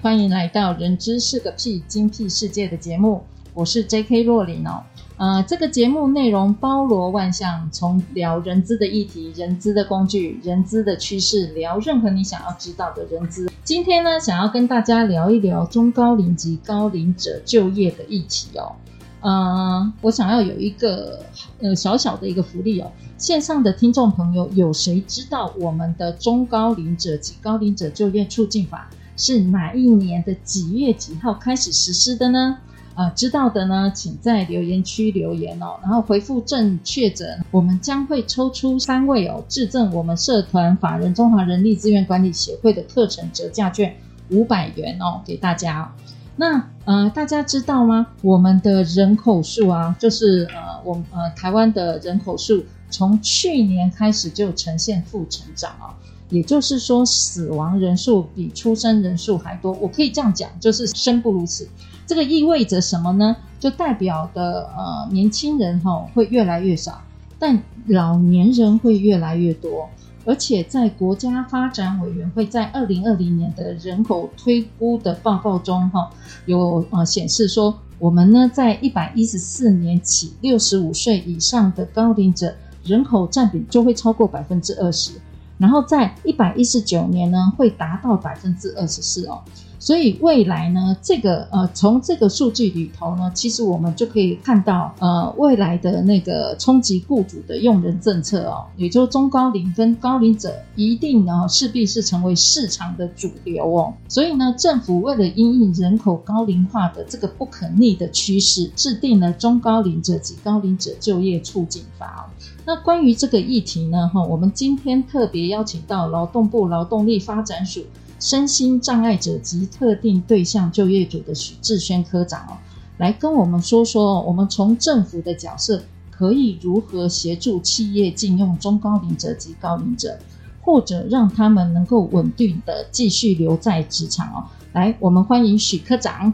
欢迎来到《人资是个屁精辟世界》的节目，我是 J.K. 若琳哦。呃，这个节目内容包罗万象，从聊人资的议题、人资的工具、人资的趋势，聊任何你想要知道的人资。今天呢，想要跟大家聊一聊中高龄及高龄者就业的议题哦。呃，我想要有一个呃小小的一个福利哦，线上的听众朋友，有谁知道我们的中高龄者及高龄者就业促进法？是哪一年的几月几号开始实施的呢？啊、知道的呢，请在留言区留言哦，然后回复正确者，我们将会抽出三位哦，致赠我们社团法人中华人力资源管理协会的课程折价券五百元哦，给大家、那呃，大家知道吗？我们的人口数啊，就是呃，我呃台湾的人口数从去年开始就呈现负成长啊、哦。也就是说，死亡人数比出生人数还多。我可以这样讲，就是生不如死。这个意味着什么呢？就代表的呃，年轻人哈、哦、会越来越少，但老年人会越来越多。而且在国家发展委员会在二零二零年的人口推估的报告中哈、有呃显示说，我们呢在一百一十四年起，六十五岁以上的高龄者人口占比就会超过百分之二十。然后在一百一十九年呢，会达到百分之二十四哦。所以未来呢，这个呃，从这个数据里头呢，其实我们就可以看到，呃，未来的那个冲击雇主的用人政策哦，也就是中高龄跟高龄者一定呢，势必是成为市场的主流哦。所以呢，政府为了因应人口高龄化的这个不可逆的趋势，制定了中高龄者及高龄者就业促进法。那关于这个议题呢，哈，我们今天特别邀请到劳动部劳动力发展署。身心障碍者及特定对象就业组的许志轩科长哦，来跟我们说说，我们从政府的角色可以如何协助企业禁用中高龄者及高龄者，或者让他们能够稳定的继续留在职场哦。来，我们欢迎许科长。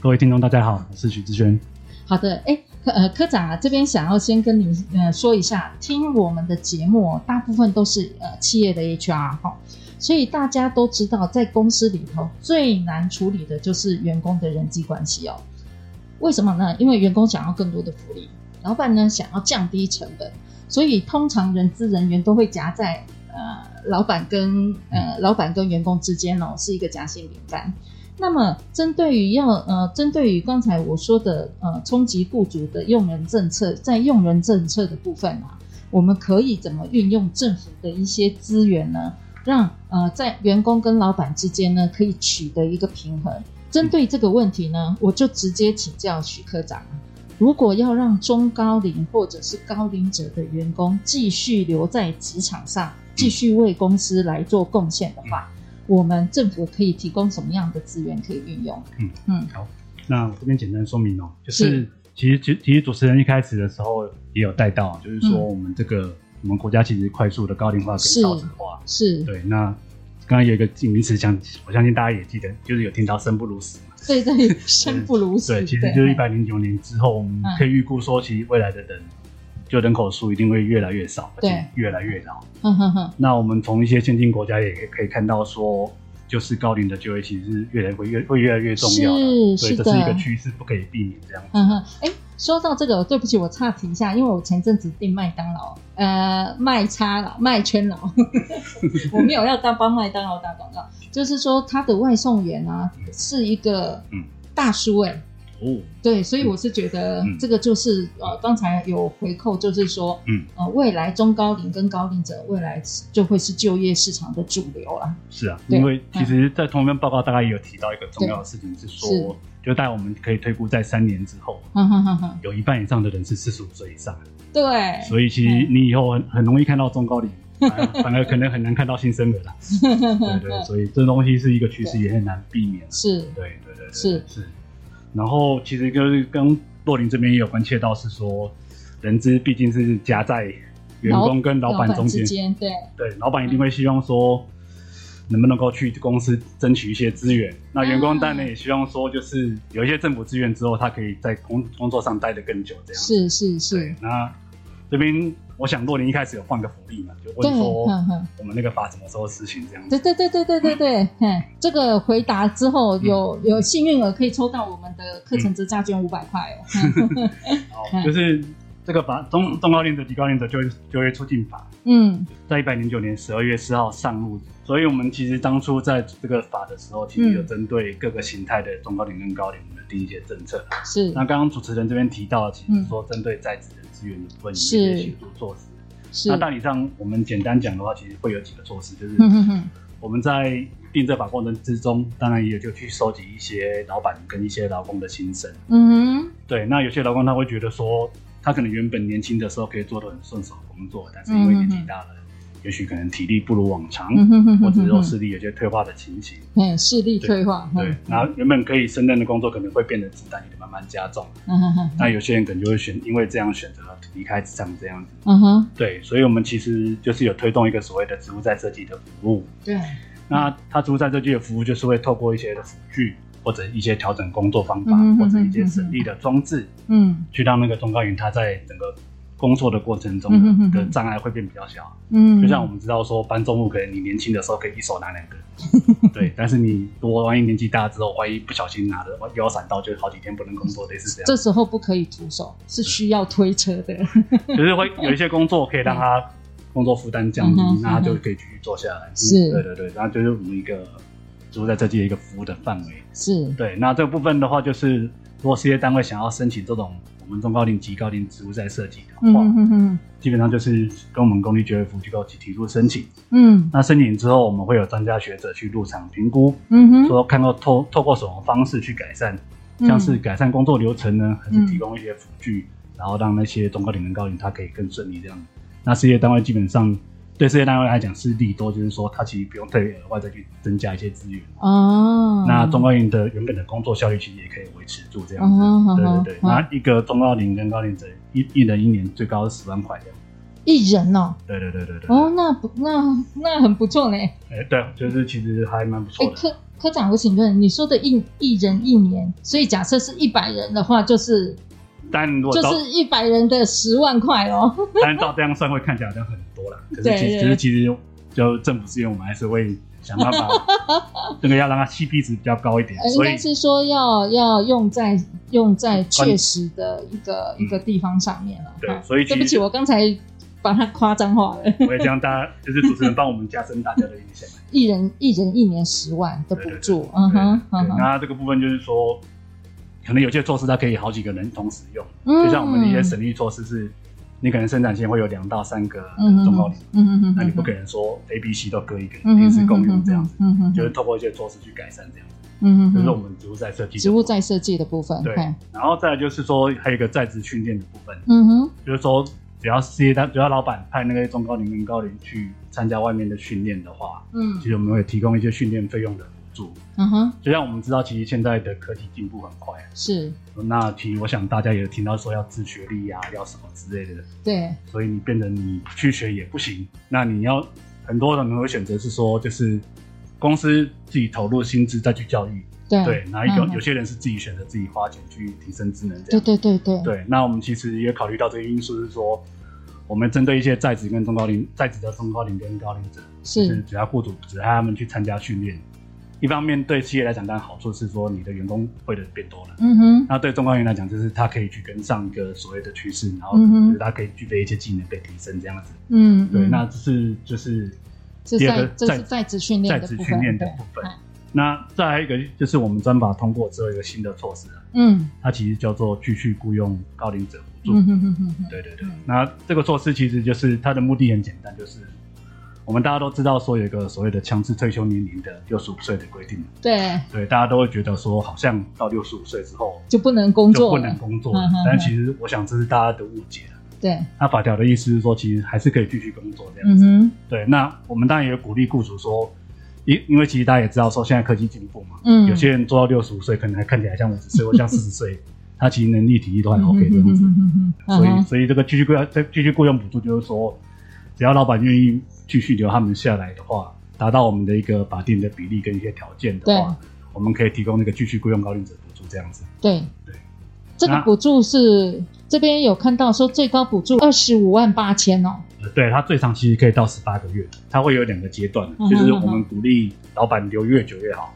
各位听众，大家好，我是许志轩。好的，哎，科呃科长啊，这边想要先跟你呃说一下，听我们的节目，大部分都是呃企业的 HR 哈。所以大家都知道，在公司里头最难处理的就是员工的人际关系哦。为什么呢？因为员工想要更多的福利，老板呢想要降低成本，所以通常人资人员都会夹在呃老板跟呃老板跟员工之间哦，是一个夹心饼干。那么针对于要呃针对于刚才我说的呃冲击雇主的用人政策，在用人政策的部分啊，我们可以怎么运用政府的一些资源呢？让呃，在员工跟老板之间呢，可以取得一个平衡。针对这个问题呢，我就直接请教许科长：如果要让中高龄或者是高龄者的员工继续留在职场上，继续为公司来做贡献的话，我们政府可以提供什么样的资源可以运用？嗯嗯，好，那我这边简单说明哦，就是，是其实其其实主持人一开始的时候也有带到，就是说我们这个。嗯我们国家其实快速的高龄化跟少子化，是，是对。那刚刚有一个名词，讲我相信大家也记得，就是有听到“生不如死”嘛。对对，生不如死。对，其实就是一百零九年之后，我们可以预估说，其实未来的人就人口数一定会越来越少，而且越来越老。嗯哼哼。那我们从一些先进国家也可以看到说，就是高龄的就业其实是越来会越会越来越重要的，所以这是一个趋势，不可以避免这样子。嗯哼，哎。说到这个，对不起，我岔题一下，因为我前阵子订麦当劳，呃，麦差了，麦圈了，我没有要当帮麦当劳打广告，就是说他的外送员啊是一个大叔哎、欸。哦，对，所以我是觉得这个就是、嗯、呃，刚才有回扣，就是说，嗯，呃，未来中高龄跟高龄者未来就会是就业市场的主流了。是啊，因为其实，在同一份报告大概也有提到一个重要的事情，是说，就大概我们可以推估在三年之后，嗯哼哼哼，有一半以上的人是四十五岁以上。对，所以其实你以后很很容易看到中高龄 反而可能很难看到新生儿了。对对，所以这东西是一个趋势，也很难避免。是，对对对，是是。然后其实跟跟洛林这边也有关切到，是说人资毕竟是夹在员工跟老板中间，对对，老板一定会希望说。能不能够去公司争取一些资源？那员工当然也希望说，就是有一些政府资源之后，他可以在工工作上待得更久，这样。是是是。那这边我想若琳一开始有换个福利嘛，就问说我们那个法什么时候实行这样子？对对对对对对对。嗯，这个回答之后有有幸运儿可以抽到我们的课程折价券五百块哦。好，就是这个法中中高龄者低高龄者就业就业促进法，嗯，在一百零九年十二月四号上路。所以，我们其实当初在这个法的时候，其实有针对各个形态的中高龄跟高龄的定一些政策。是。那刚刚主持人这边提到，其实说针对在职的资源的部分，有一些协助措施。是。那大体上，我们简单讲的话，其实会有几个措施，就是我们在定这法过程之中，当然也就去收集一些老板跟一些劳工的心声。嗯哼。对，那有些劳工他会觉得说，他可能原本年轻的时候可以做的很顺手工作，但是因为年纪大了。也许可能体力不如往常，或者说视力有些退化的情形。嗯，视力退化。对，然后原本可以胜任的工作，可能会变得负担也慢慢加重。嗯哼哼。那有些人可能就会选，因为这样选择离开职场这样子。嗯哼。对，所以我们其实就是有推动一个所谓的植物在设计的服务。对。那他植物在设计的服务，就是会透过一些的辅具，或者一些调整工作方法，或者一些省力的装置，嗯，去让那个中高龄他在整个。工作的过程中的障碍会变比较小，嗯，就像我们知道说搬重物，可能你年轻的时候可以一手拿两个，对，但是你如果万一年纪大之后，万一不小心拿的腰闪到，就好几天不能工作，类似这样。这时候不可以徒手，是需要推车的，就是会有一些工作可以让他 工作负担降低，那他就可以继续做下来。是，对对对，然后就是我们一个职务再设计的一个服务的范围。是。对，那这个部分的话，就是如果事业单位想要申请这种。我们中高龄及高龄植物在设计的话，嗯嗯，基本上就是跟我们公立教育服务机构提提出申请，嗯，那申请之后，我们会有专家学者去入场评估，嗯哼，说看到透透过什么方式去改善，像是改善工作流程呢，还是提供一些辅具，然后让那些中高龄跟高龄他可以更顺利这样。那事业单位基本上。对事业单位来讲是利多，就是说他其实不用特别额外再去增加一些资源哦。那中高龄的原本的工作效率其实也可以维持住这样子。哦、对对对。那、哦、一个中高龄跟高龄者一一人一年最高是十万块这样。一人哦。对对对对对。哦，那不那那很不错呢。哎，对，就是其实还蛮不错的。哎，科科长，我请问你说的一一人一年，所以假设是一百人的话，就是。但如果就是一百人的十万块哦。但照这样算会看起来好像很多了，可是其实其实就政府资源，我们还是会想办法，这个要让它 CP 值比较高一点。应该是说要要用在用在确实的一个一个地方上面了。对，所以对不起，我刚才把它夸张化了。我也希望大家就是主持人 帮我们加深大家的印象。一人一人一年十万的补助，嗯哼，那这个部分就是说。可能有些措施它可以好几个人同时用，就像我们的一些省力措施是，你可能生产线会有两到三个中高龄，嗯嗯嗯，那你不可能说 A、B、C 都各一个，临时共用这样子，嗯，就是透过一些措施去改善这样子，嗯嗯，就是我们植物再设计，植物再设计的部分，对，然后再来就是说还有一个在职训练的部分，嗯哼，就是说只要事业单，只要老板派那个中高龄跟高龄去参加外面的训练的话，嗯，其实我们会提供一些训练费用的。嗯哼，就像我们知道，其实现在的科技进步很快，是。那其实我想大家也听到说要自学历呀，要什么之类的。对。所以你变成你去学也不行，那你要很多人会选择是说，就是公司自己投入薪资再去教育。对。对，然后有有些人是自己选择自己花钱去提升智能这样。对对对对。对，那我们其实也考虑到这个因素，是说我们针对一些在职跟中高龄在职的中高龄跟高龄者，是只要雇主只派他们去参加训练。一方面对企业来讲，当然好处是说你的员工会的变多了。嗯哼。那对中高龄来讲，就是他可以去跟上一个所谓的趋势，然后就是他可以具备一些技能被提升这样子。嗯。对，那这是就是第二个在在职训练在职训练的部分。那再来一个就是我们专法通过之后一个新的措施。嗯。它其实叫做继续雇佣高龄者补助。嗯哼哼哼。对对对。那这个措施其实就是它的目的很简单，就是。我们大家都知道，说有一个所谓的强制退休年龄的六十五岁的规定。对对，大家都会觉得说，好像到六十五岁之后就不能工作，就不能工作。但其实，我想这是大家的误解了。对。那法条的意思是说，其实还是可以继续工作这样子。嗯。对，那我们当然也鼓励雇主说，因因为其实大家也知道说，现在科技进步嘛，嗯，有些人做到六十五岁，可能还看起来像五十岁 或像四十岁，他其实能力体力都还 OK 这样子。所以，所以这个继续雇这继续雇佣补助就是说，只要老板愿意继续留他们下来的话，达到我们的一个法定的比例跟一些条件的话，我们可以提供那个继续雇佣高龄者补助这样子。对对。这个补助是这边有看到说最高补助二十五万八千哦。对，它最长其实可以到十八个月，它会有两个阶段，就是我们鼓励老板留越久越好。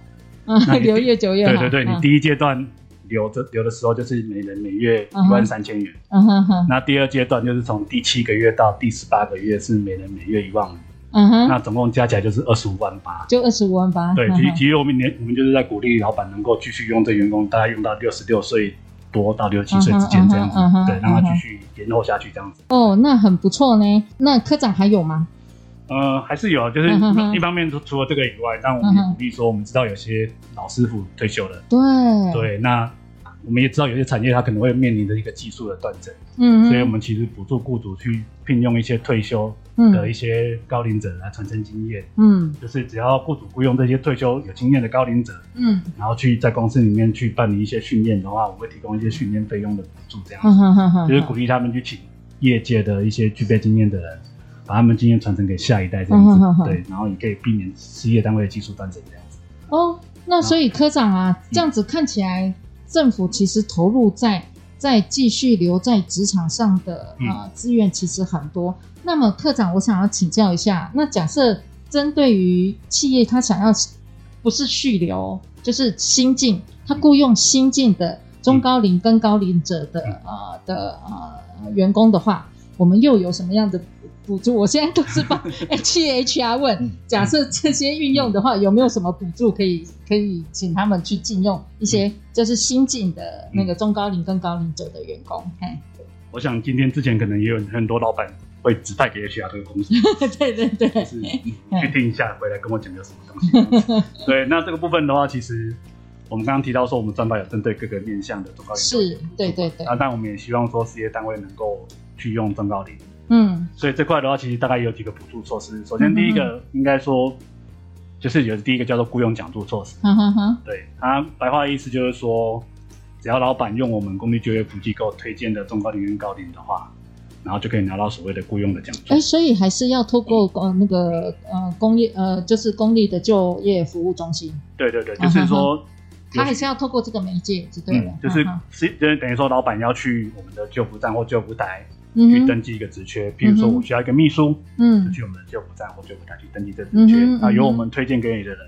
嗯，留越久越好。对对对，你第一阶段留着留的时候就是每人每月一万三千元。嗯哼哼。那第二阶段就是从第七个月到第十八个月是每人每月一万五。嗯哼。那总共加起来就是二十五万八。就二十五万八。对，其实其实我们年我们就是在鼓励老板能够继续用这员工，大概用到六十六岁。多到六七岁之间这样子，对，让他继续延后下去这样子。哦，那很不错呢。那科长还有吗？呃，还是有，就是一方面除除了这个以外，但我们也鼓励说，我们知道有些老师傅退休了，对对，那。我们也知道有些产业它可能会面临着一个技术的断层，嗯，所以我们其实补助雇主去聘用一些退休的一些高龄者来传承经验，嗯，就是只要雇主雇佣这些退休有经验的高龄者，嗯，然后去在公司里面去办理一些训练的话，我会提供一些训练费用的补助，这样子，就是鼓励他们去请业界的一些具备经验的人，把他们经验传承给下一代，这样子，对，然后也可以避免事业单位的技术断层这样子。哦，那所以科长啊，这样子看起来。政府其实投入在在继续留在职场上的啊资源其实很多。那么科长，我想要请教一下，那假设针对于企业，他想要不是续留，就是新进，他雇佣新进的中高龄跟高龄者的呃的呃员工的话，我们又有什么样的？补助，我现在都是帮 HR 问，假设这些运用的话，有没有什么补助可以可以请他们去禁用一些，就是新进的那个中高龄跟高龄者的员工？嘿，我想今天之前可能也有很多老板会指派给 HR 这个公司，对 对对，是去听一下，回来跟我讲有什么东西。对，那这个部分的话，其实我们刚刚提到说，我们专班有针对各个面向的中高龄，是，对对对，啊，但我们也希望说事业单位能够去用中高龄。嗯，所以这块的话，其实大概有几个补助措施。首先，第一个应该说，就是有第一个叫做雇佣奖助措施。嗯哼哼，对，它白话的意思就是说，只要老板用我们公立就业服务机构推荐的中高龄跟高龄的话，然后就可以拿到所谓的雇佣的奖助。哎，所以还是要透过呃那个呃公业呃就是公立的就业服务中心。对对对，就是说，他还是要透过这个媒介，就对了。就是是就是等于说，老板要去我们的救服站或救服台。去登记一个职缺，譬如说我需要一个秘书，嗯，就去我们的就服站或就服台去登记这职缺，啊，由我们推荐给你的人，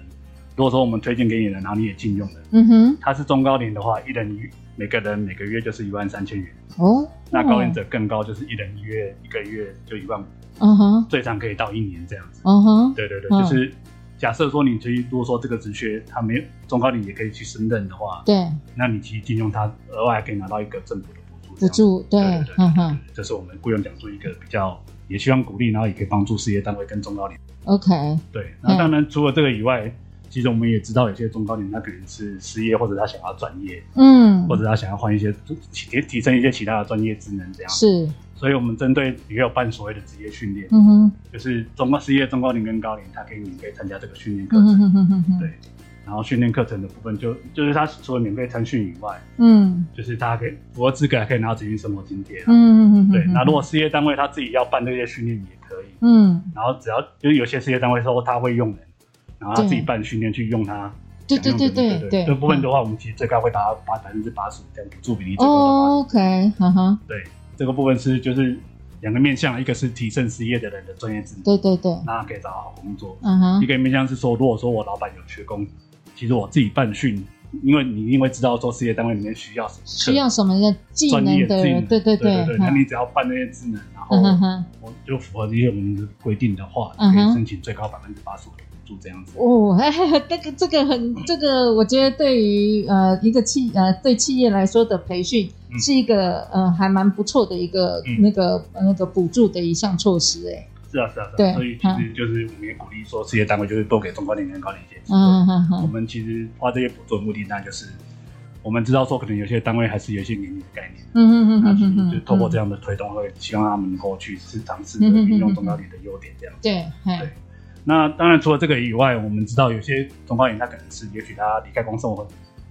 如果说我们推荐给你的人，然后你也禁用的，嗯哼，他是中高龄的话，一人一每个人每个月就是一万三千元，哦，那高龄者更高，就是一人一月一个月就一万五，嗯哼，最长可以到一年这样子，嗯哼，对对对，就是假设说你其实如果说这个职缺他没有中高龄也可以去胜任的话，对，那你其实禁用他额外还可以拿到一个政府的。补助对，嗯哼，这是我们雇佣奖助一个比较，也希望鼓励，然后也可以帮助事业单位跟中高龄。OK，对，那当然除了这个以外，其实我们也知道有些中高龄他可能是失业，或者他想要转业，嗯，或者他想要换一些提提升一些其他的专业职能这样。是，所以我们针对也有办所谓的职业训练，嗯哼，就是中高失业中高龄跟高龄，他可以免费参加这个训练课程，对。然后训练课程的部分就就是他除了免费参训以外，嗯，就是他可以符合资格还可以拿到职业生活津贴，嗯嗯嗯，对。那如果事业单位他自己要办这些训练也可以，嗯。然后只要就是有些事业单位说他会用人，然后他自己办训练去用他，对对对对对。这部分的话，我们其实最高会达到八百分之八十五这样补助比例。哦，OK，哈哈。对，这个部分是就是两个面向，一个是提升失业的人的专业知识，对对对，那可以找好工作。嗯哼。一个面向是说，如果说我老板有缺工。其实我自己办训，因为你因为知道说事业单位里面需要什么，需要什么的技能的，对对对对对，那你只要办那些技能，然后我就符合这些我们的规定的话，可以申请最高百分之八十五的补助这样子。哦，这个这个很这个，我觉得对于呃一个企呃对企业来说的培训是一个呃还蛮不错的一个那个那个补助的一项措施哎。是啊，是啊，是啊，所以其实就是我们也鼓励说，事业单位就是多给中高龄跟高龄一些机会。嗯嗯嗯。我们其实花这些补助的目的，那就是我们知道说可能有些单位还是有一些年龄的概念，嗯嗯嗯嗯嗯，就透过这样的推动，会希望他们能够去试尝试运用中高龄的优点，这样子。对对。那当然除了这个以外，我们知道有些中高龄他可能是，也许他离开工作或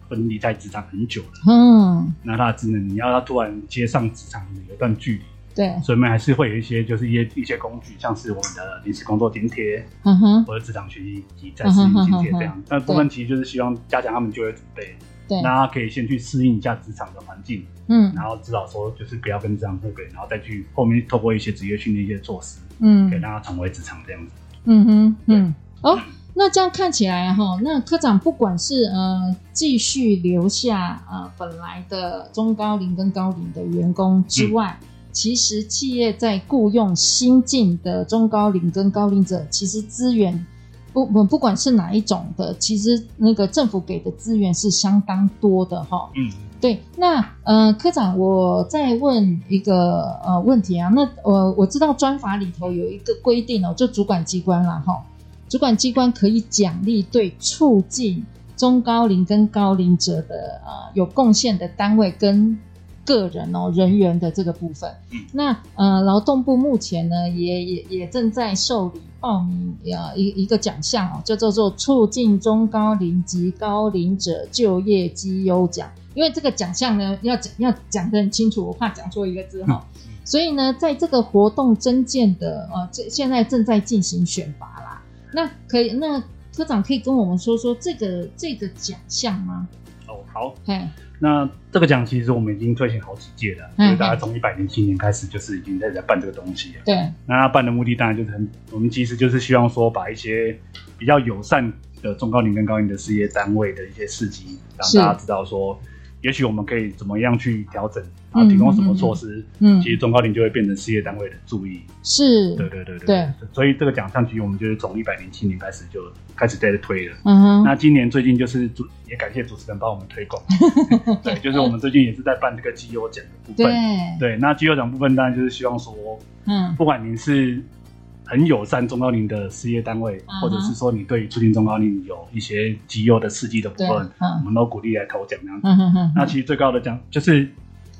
分离在职场很久了，嗯，那他只能你要他突然接上职场有一段距离。对，所以我们还是会有一些，就是一些一些工具，像是我们的临时工作津贴，嗯哼，或者职场学习及再适应津贴这样。那部分其实就是希望加强他们就业准备，对，那他可以先去适应一下职场的环境，嗯，然后至少说就是不要跟职场脱轨，然后再去后面透过一些职业训练一些措施，嗯，可以让他重回职场这样子。嗯哼，嗯，哦，那这样看起来哈，那科长不管是呃继续留下呃本来的中高龄跟高龄的员工之外，嗯其实企业在雇佣新进的中高龄跟高龄者，其实资源不不不管是哪一种的，其实那个政府给的资源是相当多的哈。嗯，对。那呃，科长，我再问一个呃问题啊。那呃，我知道专法里头有一个规定哦，就主管机关啦哈，主管机关可以奖励对促进中高龄跟高龄者的呃有贡献的单位跟。个人哦，人员的这个部分，嗯、那呃，劳动部目前呢，也也也正在受理报名呃一一个奖项哦，就叫做做促进中高龄及高龄者就业绩优奖。因为这个奖项呢，要讲要讲得很清楚，我怕讲错一个字哈、哦。嗯、所以呢，在这个活动增建的呃，这现在正在进行选拔啦。那可以，那科长可以跟我们说说这个这个奖项吗？哦，好，嗯。那这个奖其实我们已经推行好几届了，嗯、所以大家从一百零七年开始就是已经在在办这个东西了。对，那他办的目的当然就是很，我们其实就是希望说把一些比较友善的中高龄跟高龄的事业单位的一些事迹，让大家知道说。也许我们可以怎么样去调整，然后提供什么措施？嗯，其实中高龄就会变成事业单位的注意。是，对对对对。对，所以这个奖项其实我们就是从一百零七年开始就开始在这推了。嗯哼。那今年最近就是主也感谢主持人帮我们推广。对，就是我们最近也是在办这个绩优奖的部分。对。对，那绩优奖部分当然就是希望说，嗯，不管您是。很友善中高龄的事业单位，uh. 或者是说你对促进中高龄有一些绩优的刺激的部分，uh. 我们都鼓励来投奖这样子。Uh. 那其实最高的奖就是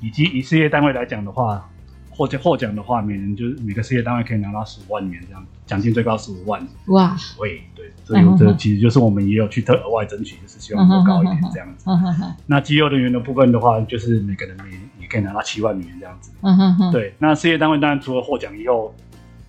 以及以事业单位来讲的话，获奖获奖的话，每人就是每个事业单位可以拿到十五万元这样，奖金最高十五万。哇，对对，所以这其实就是我们也有去特额外争取，就是希望能够高一点这样子。Uh. 那绩优人员的部分的话，就是每个人每也可以拿到七万元这样子。嗯哼哼，对，那事业单位当然除了获奖以后。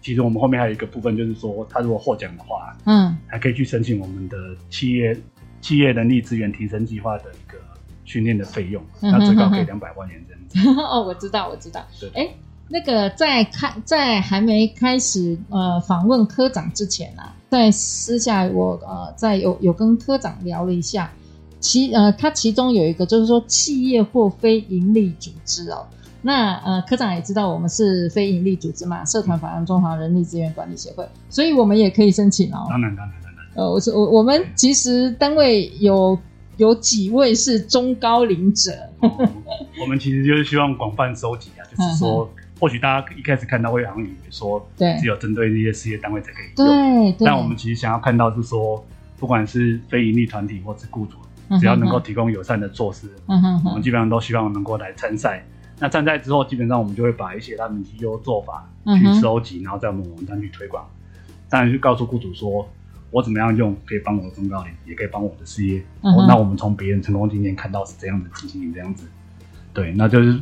其实我们后面还有一个部分，就是说，他如果获奖的话，嗯，还可以去申请我们的企业企业人力资源提升计划的一个训练的费用，那最高可以两百万元这样子。哦，我知道，我知道。对，哎，那个在开在还没开始呃访问科长之前啊，在私下我呃在有有跟科长聊了一下，其呃他其中有一个就是说企业或非营利组织哦。那呃，科长也知道我们是非营利组织嘛，社团法人中华人力资源管理协会，所以我们也可以申请哦。当然，当然，当然。呃，我说我我们其实单位有有几位是中高龄者。哦，我们其实就是希望广泛收集啊，就是说，或许大家一开始看到会好像以为说，对，只有针对这些事业单位才可以用。对，对。但我们其实想要看到是说，不管是非营利团体或是雇主，只要能够提供友善的措施，嗯哼，我们基本上都希望能够来参赛。那站在之后，基本上我们就会把一些他们绩优做法去收集，嗯、然后在我们网站去推广。当然，就告诉雇主说，我怎么样用可以帮我的中高龄，也可以帮我的事业。那我们从别人成功经验看到是这样的情形，这样子。对，那就是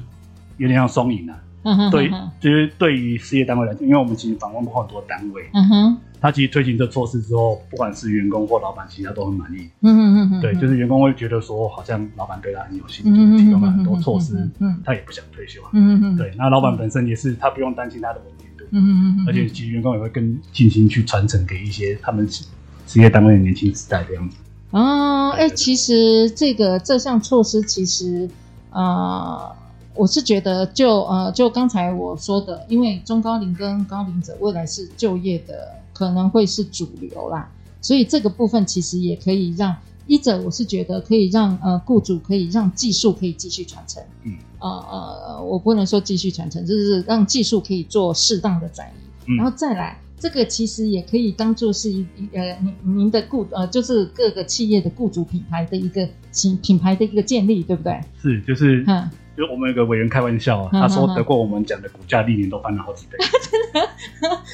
有点像双赢啊。嗯哼，对，就是对于事业单位来讲，因为我们其实访问过很多单位。嗯哼。他其实推行这措施之后，不管是员工或老板，其实他都很满意。嗯嗯嗯对，就是员工会觉得说，好像老板对他很有心，就是提供了很多措施，嗯，他也不想退休啊。嗯嗯对，那老板本身也是，他不用担心他的稳定度。嗯嗯嗯而且其实员工也会更尽心去传承给一些他们事业单位的年轻时代这样子。哦，哎，其实这个这项措施，其实呃，我是觉得就呃，就刚才我说的，因为中高龄跟高龄者未来是就业的。可能会是主流啦，所以这个部分其实也可以让一者，我是觉得可以让呃雇主可以让技术可以继续传承，嗯，呃呃，我不能说继续传承，就是让技术可以做适当的转移，嗯、然后再来这个其实也可以当做是一呃您您的雇呃就是各个企业的雇主品牌的一个品品牌的一个建立，对不对？是，就是。嗯就我们有个委员开玩笑啊，他说得过我们讲的股价历年都翻了好几倍，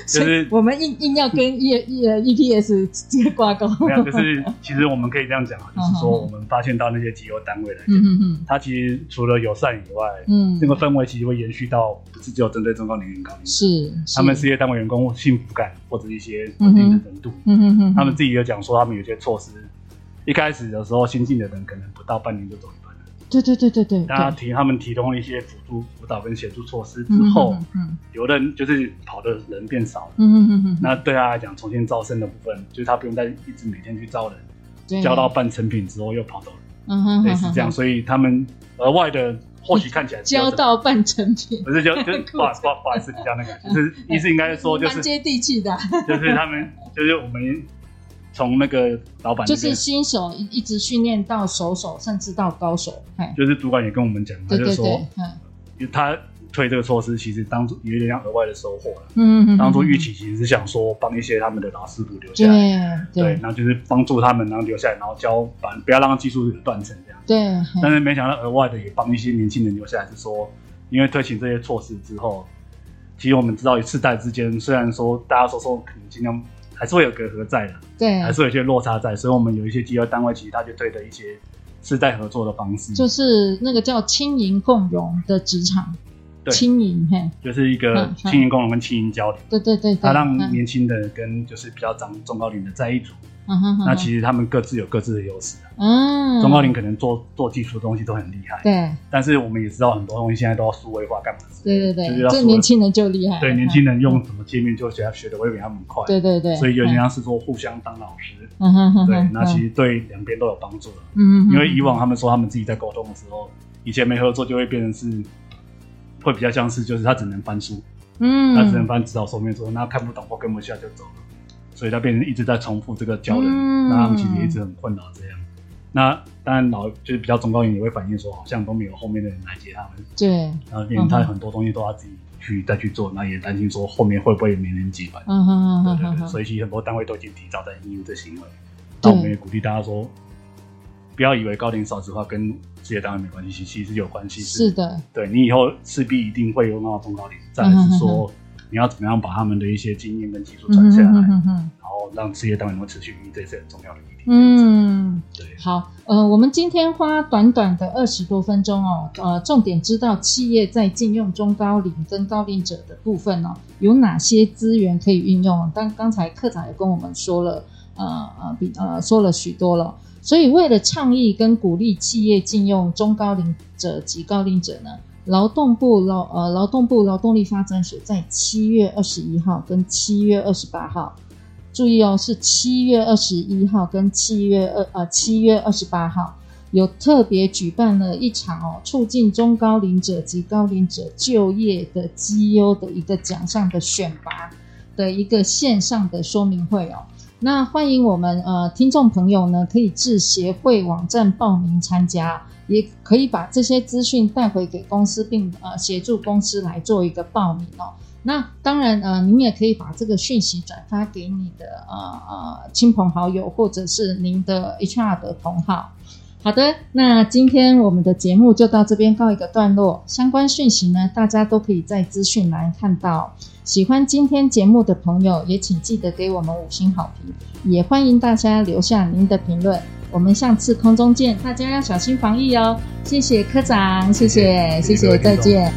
真的，就是我们硬硬要跟 E E EPS 直接挂钩。没有，就是其实我们可以这样讲啊，就是说我们发现到那些绩优单位来讲，它其实除了友善以外，嗯，那个氛围其实会延续到不是只有针对中高龄员工，是他们事业单位员工幸福感或者一些稳定的程度，嗯嗯嗯，他们自己有讲说他们有些措施，一开始的时候新进的人可能不到半年就走一半。对对对对对，大家提他们提供了一些辅助辅导跟协助措施之后，嗯，有的人就是跑的人变少了，嗯嗯嗯，那对他来讲，重新招生的部分，就是他不用再一直每天去招人，教到半成品之后又跑走了，嗯哼，类似这样，所以他们额外的或许看起来教到半成品，不是就就不好不好不好意思比较那个，就是 意思应该说就是接地气的，就是他们就是我们。从那个老板就是新手一直训练到熟手，甚至到高手。就是主管也跟我们讲，他就说，他推这个措施，其实当初有点像额外的收获了。嗯，当初预期其实是想说帮一些他们的老师傅留下来，对，然后就是帮助他们，然后留下来，然后教，把不要让技术断层这样。对。但是没想到额外的也帮一些年轻人留下来，是说，因为推行这些措施之后，其实我们知道，世代之间虽然说大家说说可能尽量。还是会有隔阂在的，对，还是有一些落差在，所以我们有一些机构单位，其实他就对的一些世代合作的方式，就是那个叫轻盈共融的职场，对，轻盈嘿，就是一个轻盈共融跟轻盈交流，对对对，他让年轻的跟就是比较长中高龄的在一组。嗯哼，那其实他们各自有各自的优势。嗯，中高龄可能做做技术的东西都很厉害。对。但是我们也知道很多东西现在都要数位化干嘛？对对对。这年轻人就厉害。对，年轻人用什么界面就学学的会比他们快。对对对。所以有点像是说互相当老师。嗯哼哼。对，那其实对两边都有帮助的。嗯嗯。因为以往他们说他们自己在沟通的时候，以前没合作就会变成是，会比较像是就是他只能翻书，嗯，他只能翻指导说明书，那看不懂或跟不下就走了。所以他变成一直在重复这个教人，嗯、那他们其实也一直很困扰这样。那当然老就是比较中高龄也会反映说，好像都没有后面的人来接他们。对，然后变成他很多东西都要自己去再去做，那也担心说后面会不会没人接班。嗯哼对对对。所以其实很多单位都已经提早在应用这行为。那我们也鼓励大家说，不要以为高龄少子化跟事业单位没关系，其实有关系。是的。对，你以后势必一定会用到中高龄。再来是说。你要怎么样把他们的一些经验跟技术传下来，嗯、哼哼然后让事业单位能够持续运营，这是很重要的一点。嗯，对。好，呃，我们今天花短短的二十多分钟哦，呃，重点知道企业在禁用中高龄跟高龄者的部分哦，有哪些资源可以运用？但刚才课长也跟我们说了，呃呃，比呃说了许多了。所以为了倡议跟鼓励企业禁用中高龄者及高龄者呢，劳动部劳呃劳动部劳动力发展署在七月二十一号跟七月二十八号，注意哦，是七月二十一号跟七月二呃七月二十八号，有特别举办了一场哦，促进中高龄者及高龄者就业的绩优的一个奖项的选拔的一个线上的说明会哦。那欢迎我们呃听众朋友呢，可以至协会网站报名参加。也可以把这些资讯带回给公司，并呃协助公司来做一个报名哦。那当然呃，您也可以把这个讯息转发给你的呃呃亲朋好友，或者是您的 HR 的同好。好的，那今天我们的节目就到这边告一个段落。相关讯息呢，大家都可以在资讯栏看到。喜欢今天节目的朋友，也请记得给我们五星好评，也欢迎大家留下您的评论。我们下次空中见，大家要小心防疫哦。谢谢科长，谢谢，谢谢，再见。